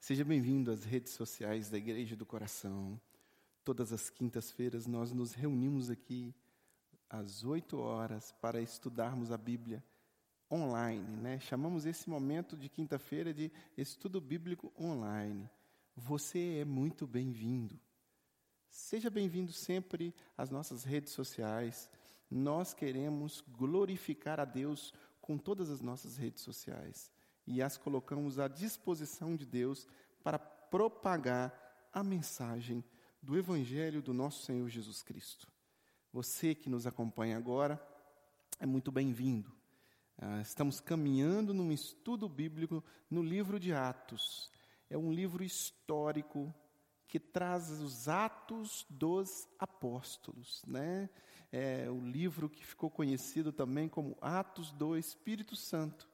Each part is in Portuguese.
Seja bem-vindo às redes sociais da Igreja do Coração. Todas as quintas-feiras nós nos reunimos aqui às 8 horas para estudarmos a Bíblia online, né? Chamamos esse momento de quinta-feira de estudo bíblico online. Você é muito bem-vindo. Seja bem-vindo sempre às nossas redes sociais. Nós queremos glorificar a Deus com todas as nossas redes sociais e as colocamos à disposição de Deus para propagar a mensagem do Evangelho do nosso Senhor Jesus Cristo. Você que nos acompanha agora é muito bem-vindo. Ah, estamos caminhando num estudo bíblico no livro de Atos. É um livro histórico que traz os atos dos apóstolos, né? É o livro que ficou conhecido também como Atos do Espírito Santo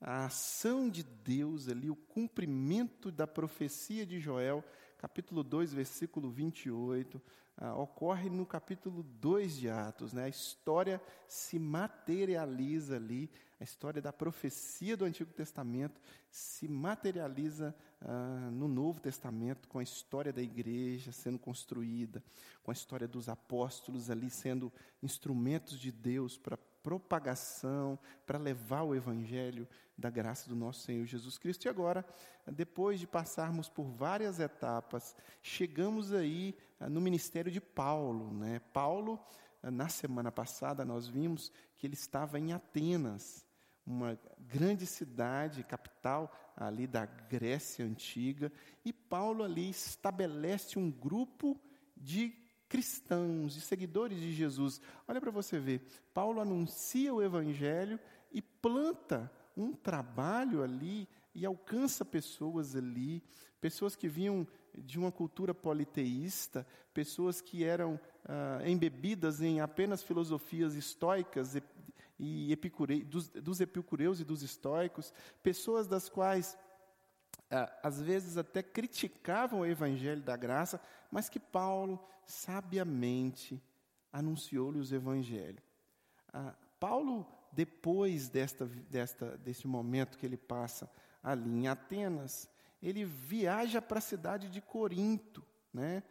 a ação de Deus ali, o cumprimento da profecia de Joel, capítulo 2, versículo 28, ah, ocorre no capítulo 2 de Atos. Né? A história se materializa ali, a história da profecia do Antigo Testamento se materializa ah, no Novo Testamento, com a história da igreja sendo construída, com a história dos apóstolos ali sendo instrumentos de Deus para propagação, para levar o evangelho da graça do nosso Senhor Jesus Cristo. E agora, depois de passarmos por várias etapas, chegamos aí ah, no ministério de Paulo, né? Paulo, ah, na semana passada nós vimos que ele estava em Atenas, uma grande cidade, capital ali da Grécia antiga, e Paulo ali estabelece um grupo de cristãos e seguidores de Jesus. Olha para você ver, Paulo anuncia o evangelho e planta um trabalho ali e alcança pessoas ali, pessoas que vinham de uma cultura politeísta, pessoas que eram ah, embebidas em apenas filosofias estoicas e, e epicure, dos, dos epicureus e dos estoicos, pessoas das quais às vezes até criticavam o evangelho da graça, mas que Paulo sabiamente anunciou-lhes o evangelho. Ah, Paulo, depois desta, desta, desse momento que ele passa ali em Atenas, ele viaja para a cidade de Corinto, né?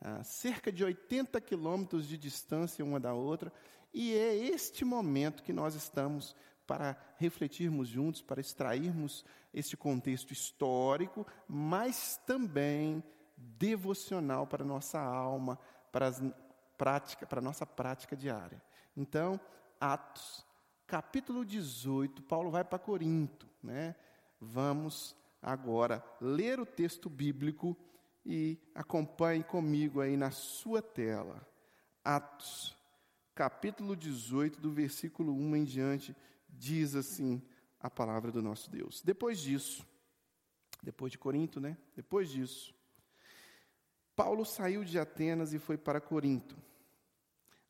a cerca de 80 quilômetros de distância uma da outra, e é este momento que nós estamos para refletirmos juntos, para extrairmos este contexto histórico, mas também devocional para a nossa alma, para, as prática, para a nossa prática diária. Então, Atos, capítulo 18, Paulo vai para Corinto. Né? Vamos agora ler o texto bíblico e acompanhe comigo aí na sua tela. Atos, capítulo 18, do versículo 1 em diante, diz assim a palavra do nosso Deus. Depois disso, depois de Corinto, né? Depois disso, Paulo saiu de Atenas e foi para Corinto.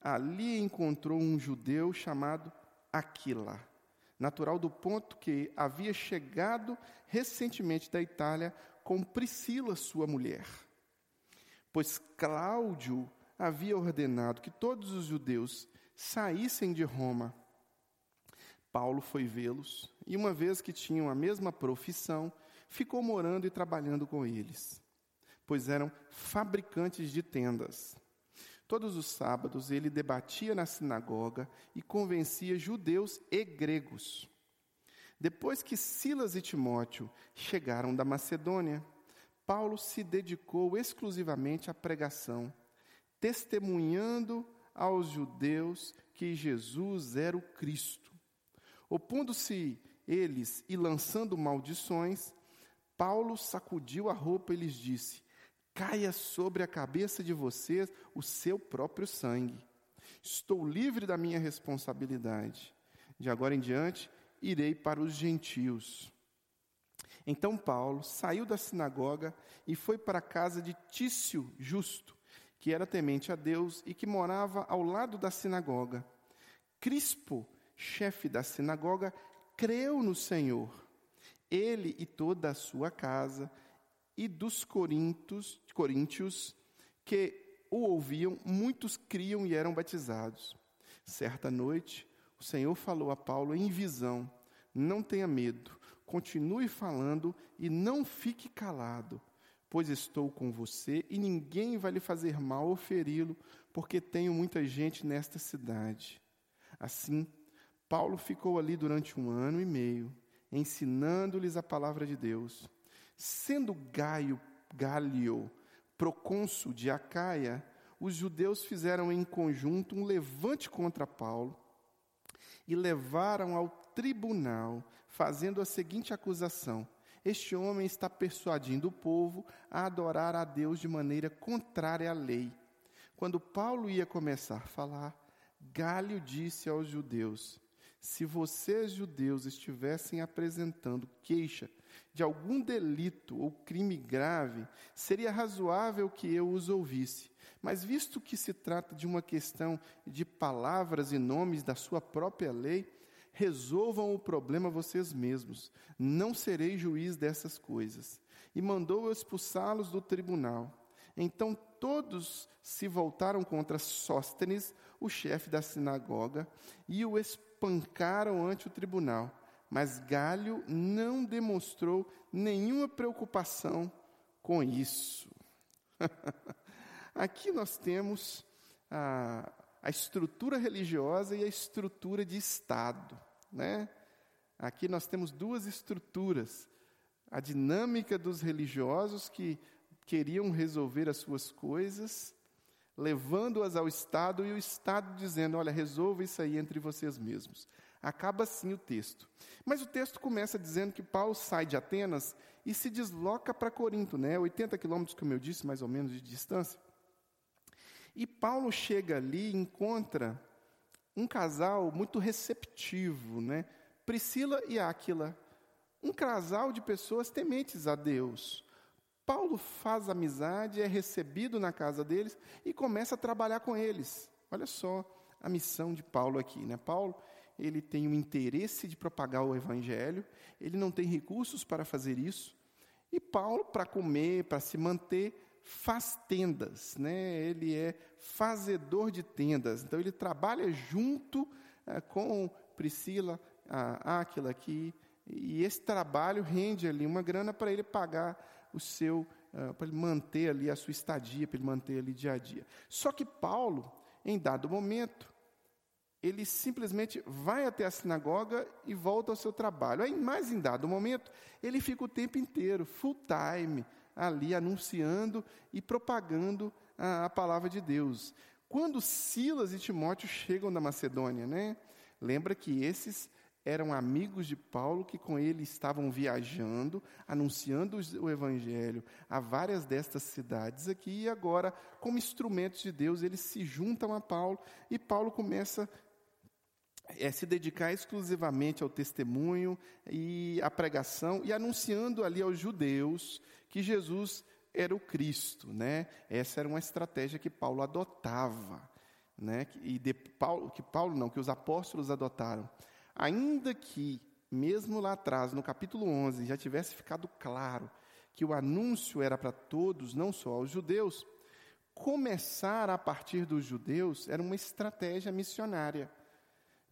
Ali encontrou um judeu chamado Aquila, natural do ponto que havia chegado recentemente da Itália com Priscila, sua mulher. Pois Cláudio havia ordenado que todos os judeus saíssem de Roma Paulo foi vê-los e, uma vez que tinham a mesma profissão, ficou morando e trabalhando com eles, pois eram fabricantes de tendas. Todos os sábados ele debatia na sinagoga e convencia judeus e gregos. Depois que Silas e Timóteo chegaram da Macedônia, Paulo se dedicou exclusivamente à pregação, testemunhando aos judeus que Jesus era o Cristo. Opondo-se eles e lançando maldições, Paulo sacudiu a roupa e lhes disse: Caia sobre a cabeça de vocês o seu próprio sangue. Estou livre da minha responsabilidade. De agora em diante, irei para os gentios. Então Paulo saiu da sinagoga e foi para a casa de Tício Justo, que era temente a Deus e que morava ao lado da sinagoga. Crispo, chefe da sinagoga, creu no Senhor, ele e toda a sua casa, e dos corintos, coríntios que o ouviam, muitos criam e eram batizados. Certa noite, o Senhor falou a Paulo em visão: Não tenha medo, continue falando e não fique calado, pois estou com você e ninguém vai lhe fazer mal ou feri-lo, porque tenho muita gente nesta cidade. Assim, Paulo ficou ali durante um ano e meio, ensinando-lhes a palavra de Deus. Sendo Gaio Galio procônsul de Acaia, os judeus fizeram em conjunto um levante contra Paulo e levaram ao tribunal, fazendo a seguinte acusação: Este homem está persuadindo o povo a adorar a Deus de maneira contrária à lei. Quando Paulo ia começar a falar, Galho disse aos judeus: Se vocês, judeus, estivessem apresentando queixa de algum delito ou crime grave, seria razoável que eu os ouvisse. Mas, visto que se trata de uma questão de palavras e nomes da sua própria lei, resolvam o problema vocês mesmos. Não serei juiz dessas coisas. E mandou expulsá-los do tribunal. Então todos se voltaram contra Sóstenes, o chefe da sinagoga, e o espancaram ante o tribunal. Mas Galho não demonstrou nenhuma preocupação com isso. Aqui nós temos a, a estrutura religiosa e a estrutura de Estado. Né? Aqui nós temos duas estruturas. A dinâmica dos religiosos que queriam resolver as suas coisas, levando-as ao Estado e o Estado dizendo: olha, resolva isso aí entre vocês mesmos. Acaba assim o texto. Mas o texto começa dizendo que Paulo sai de Atenas e se desloca para Corinto, né? 80 quilômetros, como eu disse, mais ou menos de distância. E Paulo chega ali e encontra um casal muito receptivo, né? Priscila e Áquila, um casal de pessoas tementes a Deus. Paulo faz amizade, é recebido na casa deles e começa a trabalhar com eles. Olha só a missão de Paulo aqui, né? Paulo, ele tem o interesse de propagar o evangelho, ele não tem recursos para fazer isso. E Paulo, para comer, para se manter, faz tendas, né? Ele é fazedor de tendas. Então ele trabalha junto é, com Priscila, a Áquila aqui, e esse trabalho rende ali uma grana para ele pagar o seu, uh, para ele manter ali a sua estadia, para ele manter ali dia a dia. Só que Paulo, em dado momento, ele simplesmente vai até a sinagoga e volta ao seu trabalho. Aí, mais em dado momento, ele fica o tempo inteiro, full time, ali anunciando e propagando a, a palavra de Deus. Quando Silas e Timóteo chegam da Macedônia, né? Lembra que esses eram amigos de Paulo que com ele estavam viajando, anunciando o evangelho a várias destas cidades aqui e agora, como instrumentos de Deus, eles se juntam a Paulo e Paulo começa é, se dedicar exclusivamente ao testemunho e à pregação e anunciando ali aos judeus que Jesus era o Cristo, né? Essa era uma estratégia que Paulo adotava, né? E de Paulo, que Paulo não, que os apóstolos adotaram. Ainda que mesmo lá atrás, no capítulo 11, já tivesse ficado claro que o anúncio era para todos, não só aos judeus, começar a partir dos judeus era uma estratégia missionária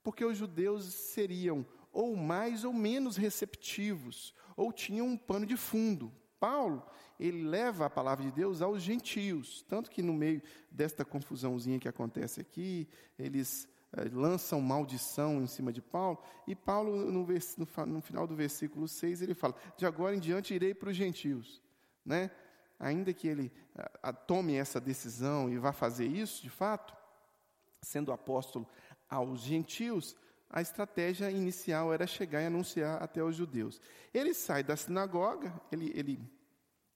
porque os judeus seriam ou mais ou menos receptivos, ou tinham um pano de fundo. Paulo, ele leva a palavra de Deus aos gentios, tanto que no meio desta confusãozinha que acontece aqui, eles lançam maldição em cima de Paulo, e Paulo, no, no, no, final do versículo 6, ele fala: De agora em diante irei para os gentios. Né? Ainda que ele a, a, tome essa decisão e vá fazer isso, de fato, sendo apóstolo aos gentios, a estratégia inicial era chegar e anunciar até os judeus. Ele sai da sinagoga, ele, ele,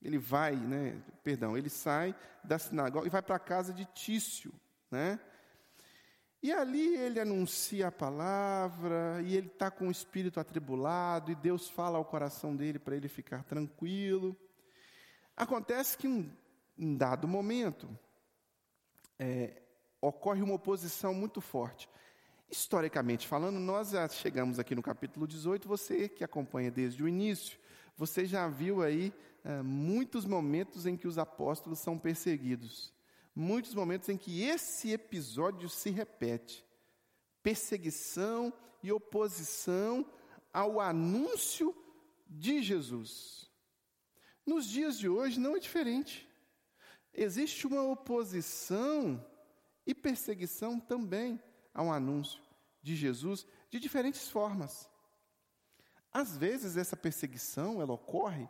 ele vai, né, perdão, ele sai da sinagoga e vai para a casa de Tício, né? E ali ele anuncia a palavra, e ele está com o espírito atribulado, e Deus fala ao coração dele para ele ficar tranquilo. Acontece que, em um dado momento, é, ocorre uma oposição muito forte. Historicamente falando, nós já chegamos aqui no capítulo 18, você que acompanha desde o início, você já viu aí é, muitos momentos em que os apóstolos são perseguidos, muitos momentos em que esse episódio se repete perseguição e oposição ao anúncio de Jesus. Nos dias de hoje não é diferente. Existe uma oposição e perseguição também ao anúncio de Jesus de diferentes formas. Às vezes essa perseguição ela ocorre,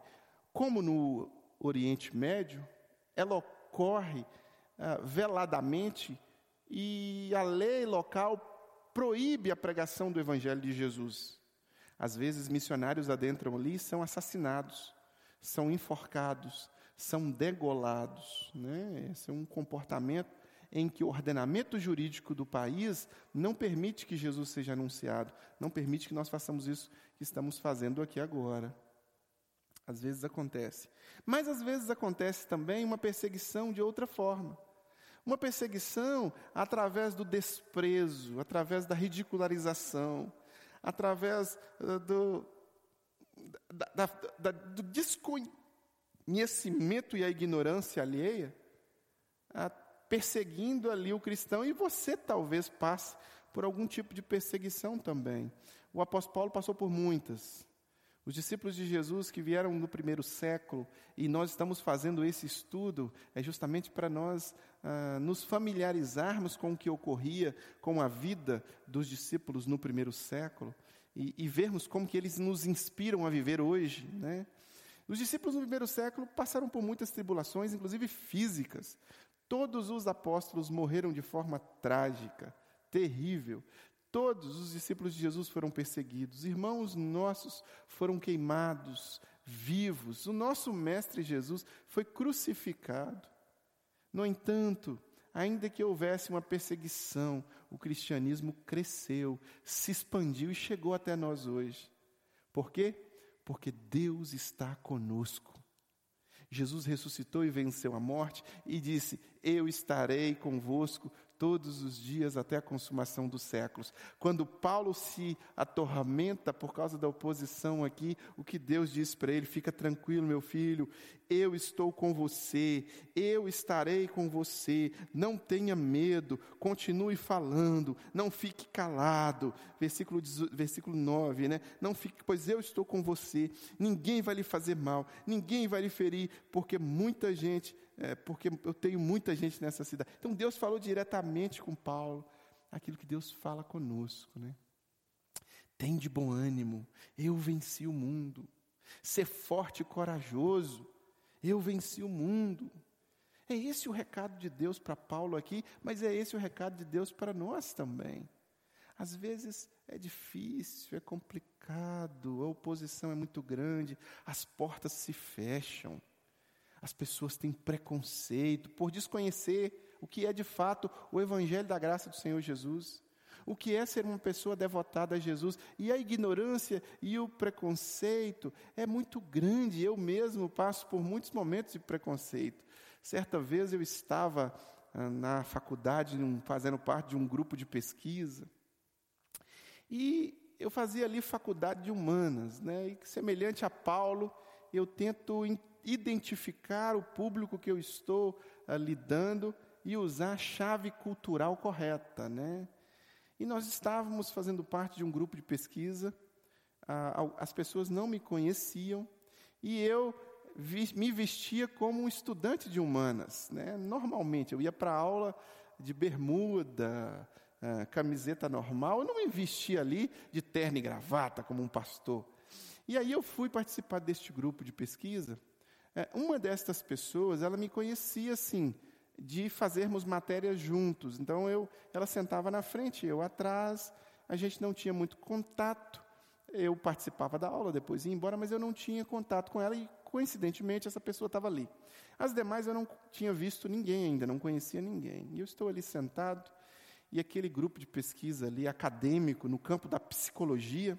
como no Oriente Médio, ela ocorre ah, veladamente e a lei local proíbe a pregação do Evangelho de Jesus. Às vezes missionários adentram ali e são assassinados, são enforcados, são degolados. Né? Esse é um comportamento em que o ordenamento jurídico do país não permite que Jesus seja anunciado, não permite que nós façamos isso que estamos fazendo aqui agora. Às vezes acontece. Mas às vezes acontece também uma perseguição de outra forma. Uma perseguição através do desprezo, através da ridicularização, através uh, do, da, da, da, do desconhecimento e a ignorância alheia, perseguindo ali o cristão, e você talvez passe por algum tipo de perseguição também. O apóstolo Paulo passou por muitas. Os discípulos de Jesus que vieram no primeiro século, e nós estamos fazendo esse estudo, é justamente para nós ah, nos familiarizarmos com o que ocorria com a vida dos discípulos no primeiro século e, e vermos como que eles nos inspiram a viver hoje. Né? Os discípulos no primeiro século passaram por muitas tribulações, inclusive físicas. Todos os apóstolos morreram de forma trágica, terrível. Todos os discípulos de Jesus foram perseguidos. Irmãos nossos foram queimados, vivos. O nosso Mestre Jesus foi crucificado. No entanto, ainda que houvesse uma perseguição, o cristianismo cresceu, se expandiu e chegou até nós hoje. Por quê? Porque Deus está conosco. Jesus ressuscitou e venceu a morte e disse: Eu estarei convosco todos os dias até a consumação dos séculos. Quando Paulo se atormenta por causa da oposição aqui, o que Deus diz para ele: fica tranquilo, meu filho, eu estou com você, eu estarei com você, não tenha medo, continue falando, não fique calado. Versículo, versículo 9, né? Não fique, pois eu estou com você, ninguém vai lhe fazer mal, ninguém vai lhe ferir, porque muita gente é, porque eu tenho muita gente nessa cidade. Então Deus falou diretamente com Paulo, aquilo que Deus fala conosco, né? Tem de bom ânimo, eu venci o mundo. Ser forte e corajoso, eu venci o mundo. É esse o recado de Deus para Paulo aqui, mas é esse o recado de Deus para nós também. Às vezes é difícil, é complicado, a oposição é muito grande, as portas se fecham. As pessoas têm preconceito por desconhecer o que é de fato o Evangelho da graça do Senhor Jesus. O que é ser uma pessoa devotada a Jesus. E a ignorância e o preconceito é muito grande. Eu mesmo passo por muitos momentos de preconceito. Certa vez eu estava ah, na faculdade, fazendo parte de um grupo de pesquisa. E eu fazia ali faculdade de humanas, né? E semelhante a Paulo, eu tento identificar o público que eu estou uh, lidando e usar a chave cultural correta, né? E nós estávamos fazendo parte de um grupo de pesquisa, uh, as pessoas não me conheciam e eu me vestia como um estudante de humanas, né? Normalmente eu ia para aula de bermuda, uh, camiseta normal, eu não me vestia ali de terno e gravata como um pastor. E aí eu fui participar deste grupo de pesquisa uma destas pessoas, ela me conhecia assim, de fazermos matérias juntos. Então eu, ela sentava na frente, eu atrás. A gente não tinha muito contato. Eu participava da aula, depois ia embora, mas eu não tinha contato com ela e coincidentemente essa pessoa estava ali. As demais eu não tinha visto ninguém ainda, não conhecia ninguém. E eu estou ali sentado e aquele grupo de pesquisa ali acadêmico no campo da psicologia,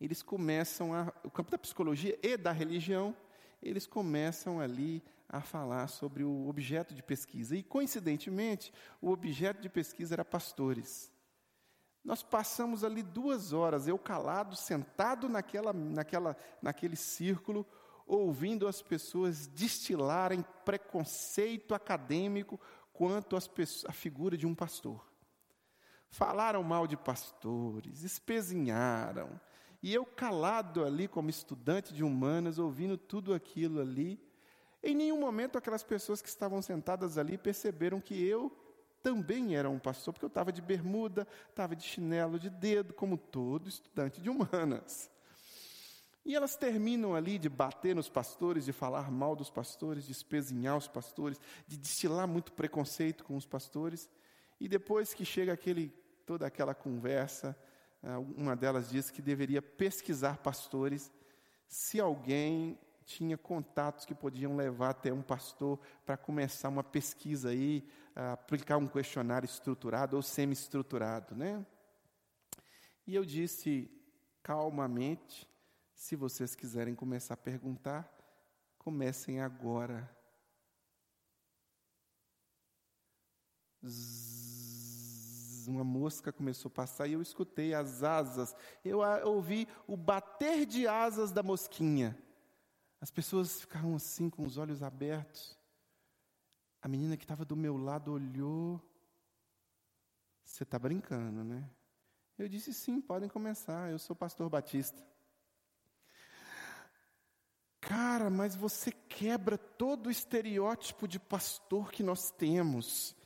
eles começam a o campo da psicologia e da religião eles começam ali a falar sobre o objeto de pesquisa. E, coincidentemente, o objeto de pesquisa era pastores. Nós passamos ali duas horas, eu calado, sentado naquela, naquela, naquele círculo, ouvindo as pessoas destilarem preconceito acadêmico quanto à figura de um pastor. Falaram mal de pastores, espezinharam, E eu calado ali como estudante de humanas, ouvindo tudo aquilo ali, em nenhum momento aquelas pessoas que estavam sentadas ali perceberam que eu também era um pastor, porque eu estava de bermuda, estava de chinelo de dedo, como todo estudante de humanas. E elas terminam ali de bater nos pastores, de falar mal dos pastores, de espezinhar os pastores, de destilar muito preconceito com os pastores. E depois que chega aquele, toda aquela conversa, uma delas diz que deveria pesquisar pastores se alguém tinha contatos que podiam levar até um pastor para começar uma pesquisa aí, aplicar um questionário estruturado ou semi-estruturado, né? E eu disse calmamente, se vocês quiserem começar a perguntar, comecem agora. Zzz, uma mosca começou a passar e eu escutei as asas. Eu ouvi o bater de asas da mosquinha. As pessoas ficaram assim, com os olhos abertos. A menina que estava do meu lado olhou. Você está brincando, né? Eu disse: sim, podem começar. Eu sou pastor batista. Cara, mas você quebra todo o estereótipo de pastor que nós temos.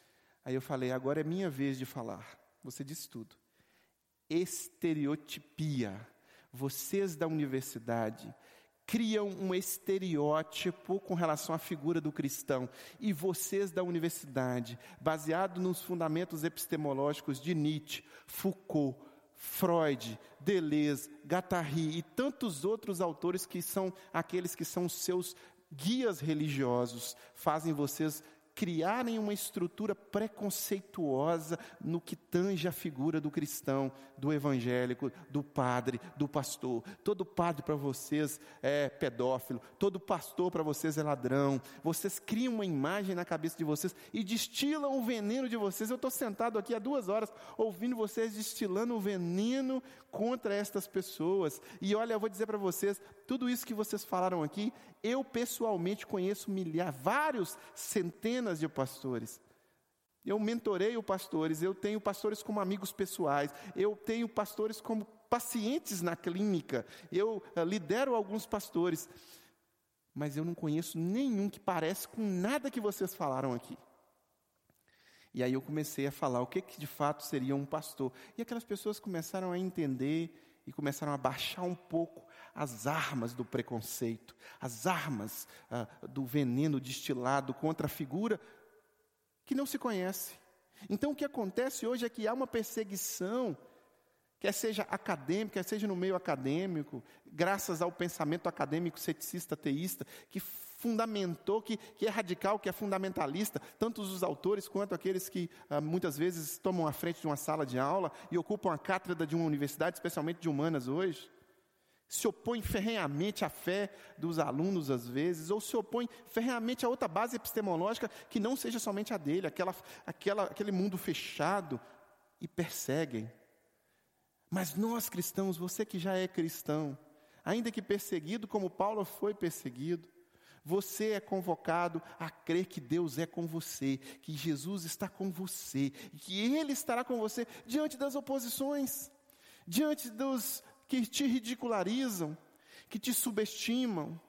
Aí eu falei: agora é minha vez de falar. Você disse tudo. Estereotipia. Vocês da universidade criam um estereótipo com relação à figura do cristão. E vocês da universidade, baseado nos fundamentos epistemológicos de Nietzsche, Foucault, Freud, Deleuze, Guattari e tantos outros autores que são aqueles que são seus guias religiosos, fazem vocês criarem uma estrutura preconceituosa no que tange a figura do cristão, do evangélico, do padre, do pastor. Todo padre para vocês é pedófilo, todo pastor para vocês é ladrão. Vocês criam uma imagem na cabeça de vocês e destilam o veneno de vocês. Eu estou sentado aqui há duas horas ouvindo vocês destilando o veneno contra estas pessoas. E olha, eu vou dizer para vocês, tudo isso que vocês falaram aqui, eu pessoalmente conheço milhares, vários centenas de pastores. Eu mentoreio pastores, eu tenho pastores como amigos pessoais, eu tenho pastores como pacientes na clínica, eu uh, lidero alguns pastores, mas eu não conheço nenhum que parece com nada que vocês falaram aqui. E aí eu comecei a falar o que, que de fato seria um pastor. E aquelas pessoas começaram a entender e começaram a baixar um pouco as armas do preconceito, as armas ah, do veneno destilado contra a figura que não se conhece. Então o que acontece hoje é que há uma perseguição, quer seja acadêmica, quer seja no meio acadêmico, graças ao pensamento acadêmico ceticista, teísta, que fundamentou, que, que é radical, que é fundamentalista, tanto os autores quanto aqueles que ah, muitas vezes tomam a frente de uma sala de aula e ocupam a cátedra de uma universidade, especialmente de humanas hoje se opõe ferrenhamente à fé dos alunos, às vezes, ou se opõe ferrenhamente a outra base epistemológica que não seja somente a dele, aquela, aquela, aquele mundo fechado, e perseguem. Mas nós cristãos, você que já é cristão, ainda que perseguido como Paulo foi perseguido, você é convocado a crer que Deus é com você, que Jesus está com você, que Ele estará com você diante das oposições, diante dos que te ridicularizam, que te subestimam,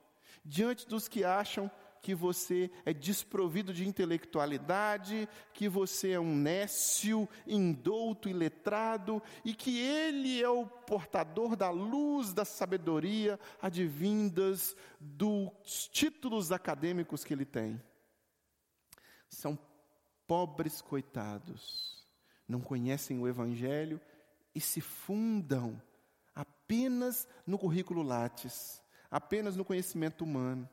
diante dos que acham que você é desprovido de intelectualidade, que você é um nécio, indouto e letrado, e que ele é o portador da luz da sabedoria advindas dos títulos acadêmicos que ele tem. São pobres coitados, não conhecem o Evangelho e se fundam apenas no currículo Lattes, apenas no conhecimento humano,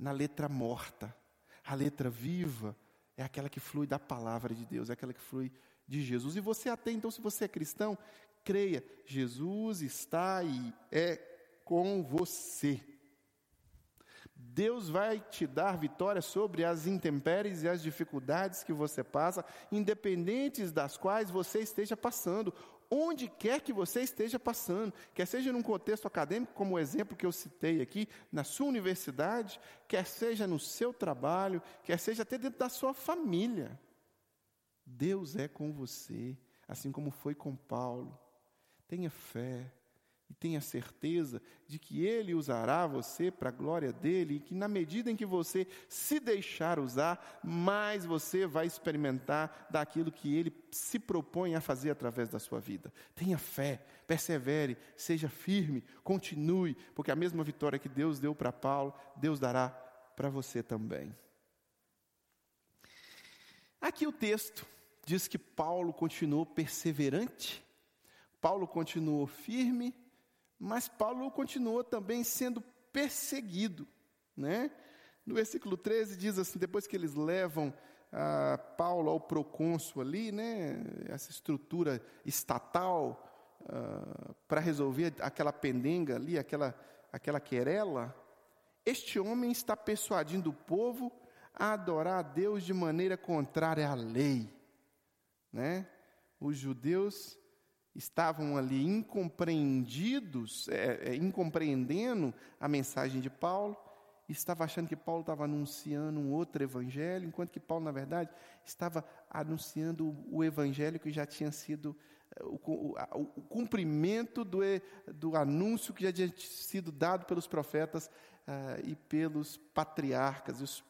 na letra morta. A letra viva é aquela que flui da palavra de Deus, é aquela que flui de Jesus. E você até então, se você é cristão, creia, Jesus está e é com você. Deus vai te dar vitória sobre as intempéries e as dificuldades que você passa, independentes das quais você esteja passando onde quer que você esteja passando, quer seja num contexto acadêmico, como o exemplo que eu citei aqui, na sua universidade, quer seja no seu trabalho, quer seja até dentro da sua família. Deus é com você, assim como foi com Paulo. Tenha fé, e tenha certeza de que Ele usará você para a glória dele e que, na medida em que você se deixar usar, mais você vai experimentar daquilo que Ele se propõe a fazer através da sua vida. Tenha fé, persevere, seja firme, continue, porque a mesma vitória que Deus deu para Paulo, Deus dará para você também. Aqui o texto diz que Paulo continuou perseverante, Paulo continuou firme, mas Paulo continuou também sendo perseguido, né? No versículo 13 diz assim, depois que eles levam ah, Paulo ao procônsul ali, né, essa estrutura estatal ah, para resolver aquela pendenga ali, aquela, aquela querela, este homem está persuadindo o povo a adorar a Deus de maneira contrária à lei, né? Os judeus estavam ali incompreendidos, é, é, incompreendendo a mensagem de Paulo, estava achando que Paulo estava anunciando um outro evangelho, enquanto que Paulo, na verdade, estava anunciando o evangelho que já tinha sido é, o, o, o cumprimento do, do, anúncio que já tinha sido dado pelos profetas uh, e pelos patriarcas, os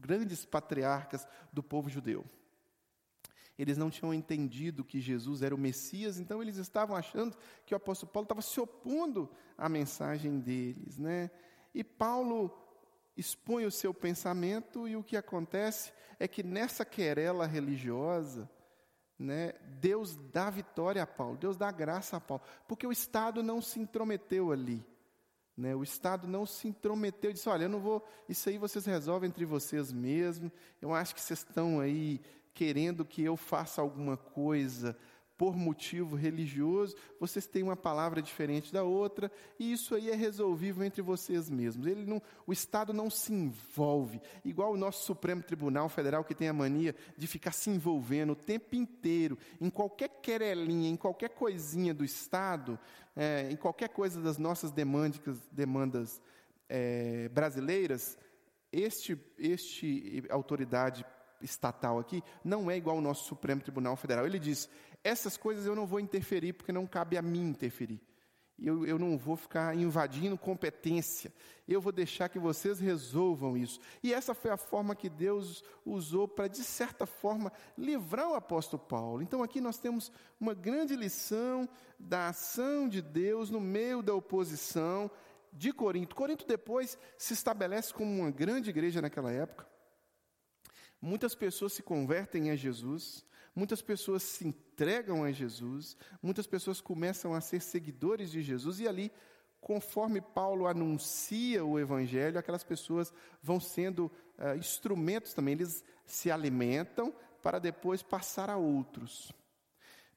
grandes patriarcas do povo judeu. Eles não tinham entendido que Jesus era o Messias, então eles estavam achando que o apóstolo Paulo estava se opondo à mensagem deles, né? E Paulo expõe o seu pensamento e o que acontece é que nessa querela religiosa, né, Deus dá vitória a Paulo, Deus dá graça a Paulo, porque o Estado não se intrometeu ali. Né, o Estado não se intrometeu disse: Olha, eu não vou, isso aí vocês resolvem entre vocês mesmos. Eu acho que vocês estão aí querendo que eu faça alguma coisa por motivo religioso, vocês têm uma palavra diferente da outra, e isso aí é resolvível entre vocês mesmos. Ele não, o Estado não se envolve, igual o nosso Supremo Tribunal Federal, que tem a mania de ficar se envolvendo o tempo inteiro, em qualquer querelinha, em qualquer coisinha do Estado, é, em qualquer coisa das nossas demandas, demandas é, brasileiras, este, este autoridade estatal aqui não é igual ao nosso Supremo Tribunal Federal. Ele diz: essas coisas eu não vou interferir porque não cabe a mim interferir. Eu, eu não vou ficar invadindo competência. Eu vou deixar que vocês resolvam isso. E essa foi a forma que Deus usou para, de certa forma, livrar o apóstolo Paulo. Então, aqui nós temos uma grande lição da ação de Deus no meio da oposição de Corinto. Corinto depois se estabelece como uma grande igreja naquela época. Muitas pessoas se convertem a Jesus, muitas pessoas se entregam a Jesus, muitas pessoas começam a ser seguidores de Jesus, e ali, conforme Paulo anuncia o Evangelho, aquelas pessoas vão sendo uh, instrumentos também, eles se alimentam para depois passar a outros.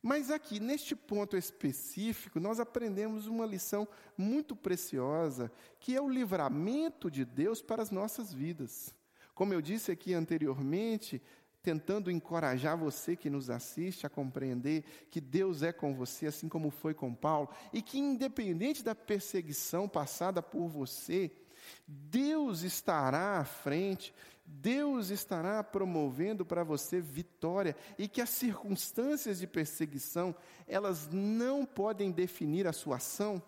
Mas aqui, neste ponto específico, nós aprendemos uma lição muito preciosa, que é o livramento de Deus para as nossas vidas. Como eu disse aqui anteriormente, tentando encorajar você que nos assiste a compreender que Deus é com você, assim como foi com Paulo, e que independente da perseguição passada por você, Deus estará à frente, Deus estará promovendo para você vitória e que as circunstâncias de perseguição, elas não podem definir a sua ação.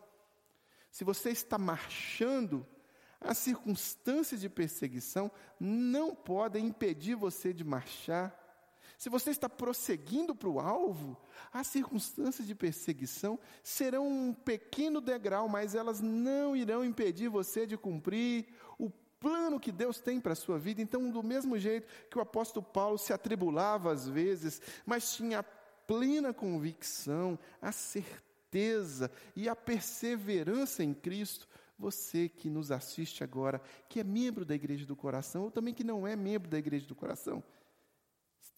Se você está marchando as circunstâncias de perseguição não podem impedir você de marchar. Se você está prosseguindo para o alvo, as circunstâncias de perseguição serão um pequeno degrau, mas elas não irão impedir você de cumprir o plano que Deus tem para a sua vida. Então, do mesmo jeito que o apóstolo Paulo se atribulava às vezes, mas tinha plena convicção, a certeza e a perseverança em Cristo, você que nos assiste agora, que é membro da Igreja do Coração, ou também que não é membro da Igreja do Coração,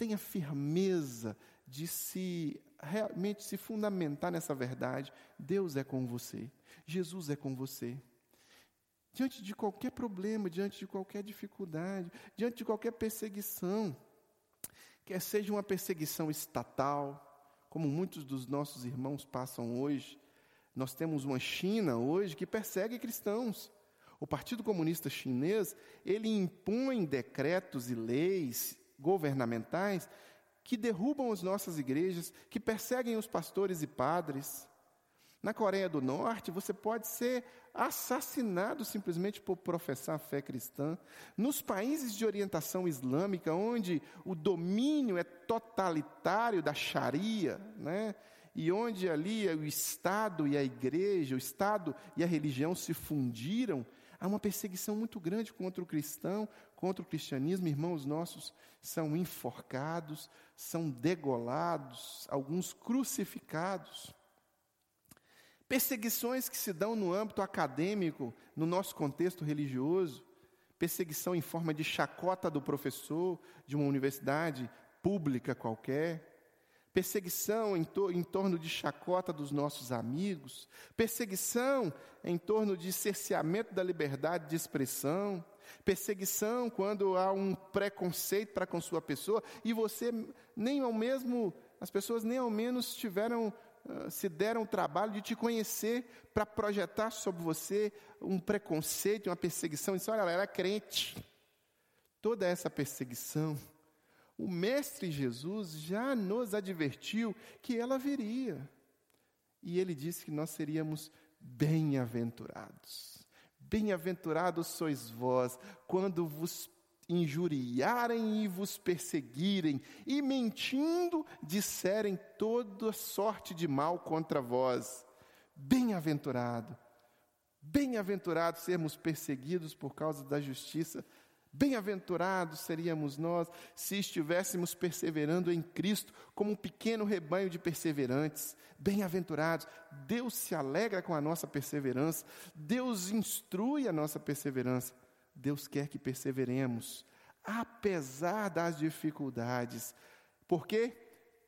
tenha firmeza de se realmente se fundamentar nessa verdade. Deus é com você, Jesus é com você. Diante de qualquer problema, diante de qualquer dificuldade, diante de qualquer perseguição, quer seja uma perseguição estatal, como muitos dos nossos irmãos passam hoje, nós temos uma China hoje que persegue cristãos. O Partido Comunista Chinês, ele impõe decretos e leis governamentais que derrubam as nossas igrejas, que perseguem os pastores e padres. Na Coreia do Norte, você pode ser assassinado simplesmente por professar a fé cristã. Nos países de orientação islâmica, onde o domínio é totalitário da Sharia, né? E onde ali o Estado e a igreja, o Estado e a religião se fundiram, há uma perseguição muito grande contra o cristão, contra o cristianismo. Irmãos nossos são enforcados, são degolados, alguns crucificados. Perseguições que se dão no âmbito acadêmico, no nosso contexto religioso, perseguição em forma de chacota do professor de uma universidade pública qualquer, perseguição em, to em, torno de chacota dos nossos amigos, perseguição em torno de cerceamento da liberdade de expressão, perseguição quando há um preconceito para com sua pessoa e você nem ao mesmo, as pessoas nem ao menos tiveram ah, se deram o trabalho de te conhecer para projetar sobre você um preconceito, uma perseguição. Isso, olha, ela era crente. Toda essa perseguição, o Mestre Jesus já nos advertiu que ela viria. E ele disse que nós seríamos bem-aventurados. Bem-aventurados sois vós, quando vos injuriarem e vos perseguirem, e mentindo disserem toda sorte de mal contra vós. Bem-aventurado, bem-aventurado sermos perseguidos por causa da justiça. Bem-aventurados seríamos nós se estivéssemos perseverando em Cristo como um pequeno rebanho de perseverantes. Bem-aventurados, Deus se alegra com a nossa perseverança, Deus instrui a nossa perseverança. Deus quer que perseveremos, apesar das dificuldades. Por quê?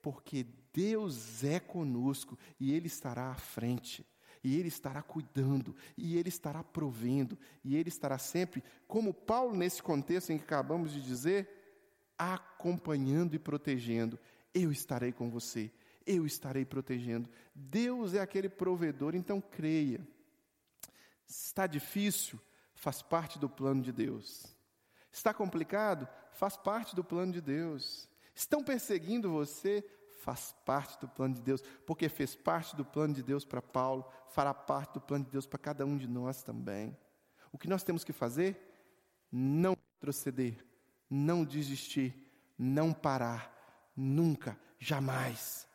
Porque Deus é conosco e Ele estará à frente, e Ele estará cuidando, e Ele estará provendo, e Ele estará sempre, como Paulo, nesse contexto em que acabamos de dizer, acompanhando e protegendo. Eu estarei com você, eu estarei protegendo. Deus é aquele provedor, então creia. Está difícil? faz parte do plano de Deus. Está complicado? Faz parte do plano de Deus. Estão perseguindo você? Faz parte do plano de Deus, porque fez parte do plano de Deus para Paulo, fará parte do plano de Deus para cada um de nós também. O que nós temos que fazer? Não retroceder, não desistir, não parar, nunca, jamais.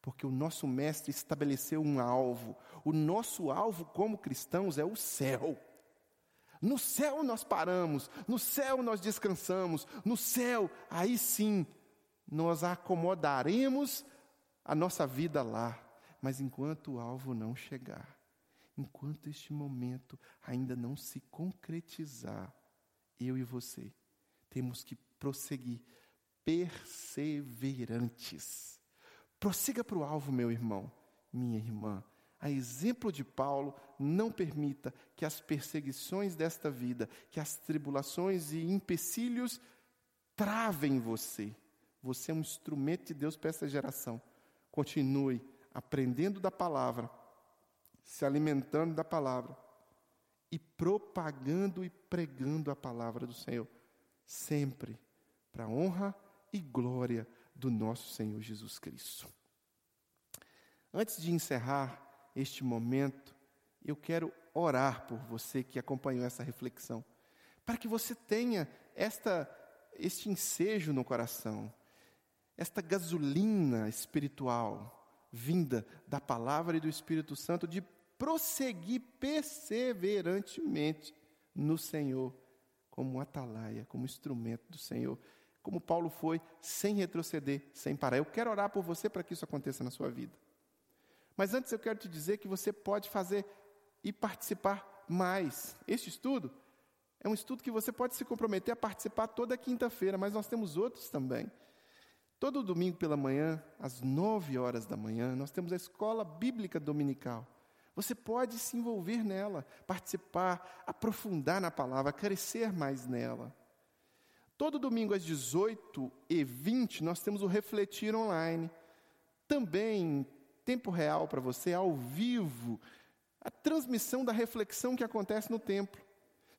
Porque o nosso Mestre estabeleceu um alvo. O nosso alvo como cristãos é o céu. No céu nós paramos, no céu nós descansamos, no céu, aí sim, nós acomodaremos a nossa vida lá. Mas enquanto o alvo não chegar, enquanto este momento ainda não se concretizar, eu e você temos que prosseguir perseverantes. Prossiga para o alvo, meu irmão, minha irmã a exemplo de Paulo, não permita que as perseguições desta vida, que as tribulações e empecilhos travem você. Você é um instrumento de Deus para essa geração. Continue aprendendo da palavra, se alimentando da palavra e propagando e pregando a palavra do Senhor, sempre para a honra e glória do nosso Senhor Jesus Cristo. Antes de encerrar, este momento, eu quero orar por você que acompanhou essa reflexão, para que você tenha esta este ensejo no coração, esta gasolina espiritual vinda da palavra e do Espírito Santo de prosseguir perseverantemente no Senhor, como atalaia, como instrumento do Senhor, como Paulo foi, sem retroceder, sem parar. Eu quero orar por você para que isso aconteça na sua vida. Mas antes eu quero te dizer que você pode fazer e participar mais. Este estudo é um estudo que você pode se comprometer a participar toda quinta-feira, mas nós temos outros também. Todo domingo pela manhã, às nove horas da manhã, nós temos a escola bíblica dominical. Você pode se envolver nela, participar, aprofundar na palavra, crescer mais nela. Todo domingo às 18 e 20 nós temos o Refletir Online. Também tempo real para você, ao vivo, a transmissão da reflexão que acontece no templo.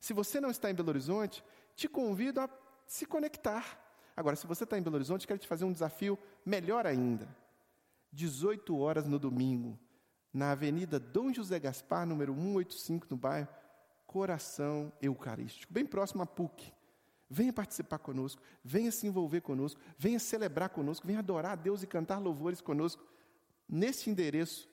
Se você não está em Belo Horizonte, te convido a se conectar. Agora, se você está em Belo Horizonte, quero te fazer um desafio melhor ainda. 18 horas no domingo, na Avenida Dom José Gaspar, número 185, no bairro Coração Eucarístico, bem próximo à PUC. Venha participar conosco, venha se envolver conosco, venha celebrar conosco, venha adorar a Deus e cantar louvores conosco. Nesse endereço,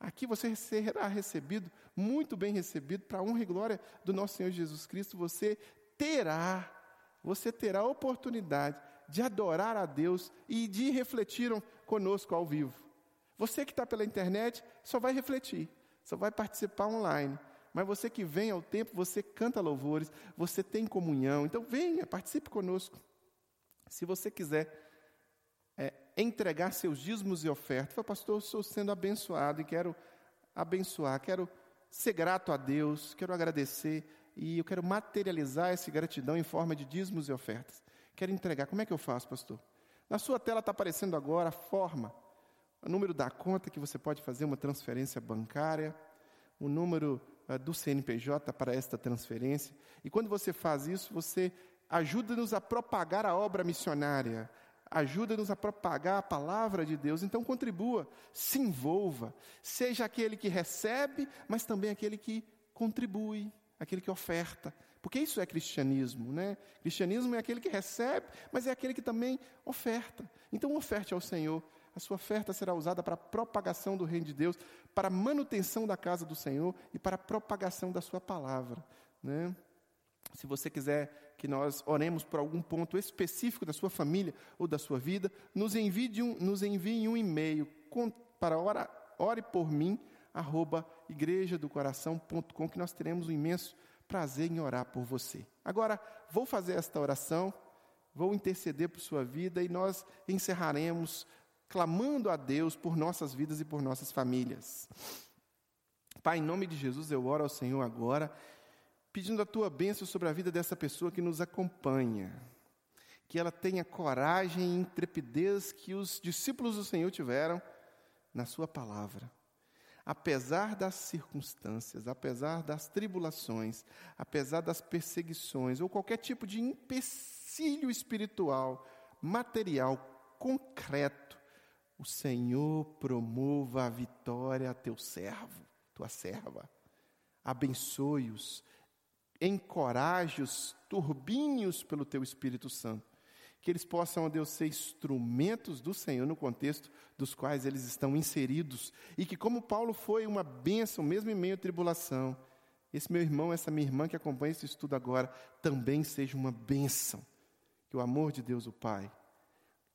aqui você será recebido, muito bem recebido, para a honra e glória do nosso Senhor Jesus Cristo. Você terá, você terá a oportunidade de adorar a Deus e de refletir conosco ao vivo. Você que está pela internet só vai refletir, só vai participar online. Mas você que vem ao tempo, você canta louvores, você tem comunhão. Então venha, participe conosco. Se você quiser é, entregar seus dízimos e ofertas, fala, pastor, eu estou sendo abençoado e quero abençoar, quero ser grato a Deus, quero agradecer e eu quero materializar essa gratidão em forma de dízimos e ofertas. Quero entregar. Como é que eu faço, pastor? Na sua tela está aparecendo agora a forma, o número da conta que você pode fazer uma transferência bancária, o número uh, do CNPJ para esta transferência. E quando você faz isso, você ajuda-nos a propagar a obra missionária, ajuda-nos a propagar a palavra de Deus. Então contribua, se envolva, seja aquele que recebe, mas também aquele que contribui, aquele que oferta. Porque isso é cristianismo, né? Cristianismo é aquele que recebe, mas é aquele que também oferta. Então oferte ao Senhor a sua oferta será usada para a propagação do reino de Deus, para a manutenção da casa do Senhor e para a propagação da sua palavra. Né? Se você quiser que nós oremos por algum ponto específico da sua família ou da sua vida, nos envie um, nos envie um e-mail para ora, ore por mim, arroba igrejadocoração.com, que nós teremos um imenso prazer em orar por você. Agora, vou fazer esta oração, vou interceder por sua vida e nós encerraremos clamando a Deus por nossas vidas e por nossas famílias. Pai, em nome de Jesus, eu oro ao Senhor agora, pedindo a tua bênção sobre a vida dessa pessoa que nos acompanha. Que ela tenha coragem e intrepidez que os discípulos do Senhor tiveram na Sua palavra. Apesar das circunstâncias, apesar das tribulações, apesar das perseguições ou qualquer tipo de empecilho espiritual, material, concreto, o Senhor promova a vitória a teu servo, tua serva. Abençoe-os, encoraje-os, turbine-os pelo teu Espírito Santo. Que eles possam, ó Deus, ser instrumentos do Senhor no contexto dos quais eles estão inseridos. E que, como Paulo foi uma bênção, mesmo em meio à tribulação, esse meu irmão, essa minha irmã que acompanha esse estudo agora, também seja uma bênção. Que o amor de Deus, o Pai,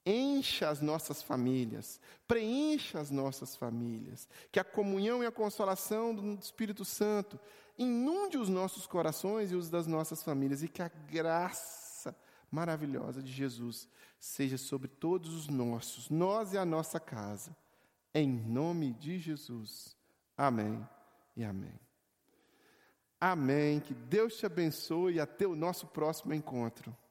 encha as nossas famílias, preencha as nossas famílias, que a comunhão e a consolação do Espírito Santo inunde os nossos corações e os das nossas famílias, e que a graça maravilhosa de Jesus seja sobre todos os nossos, nós e a nossa casa, em nome de Jesus. Amém e amém. Amém. Que Deus te abençoe e até o nosso próximo encontro.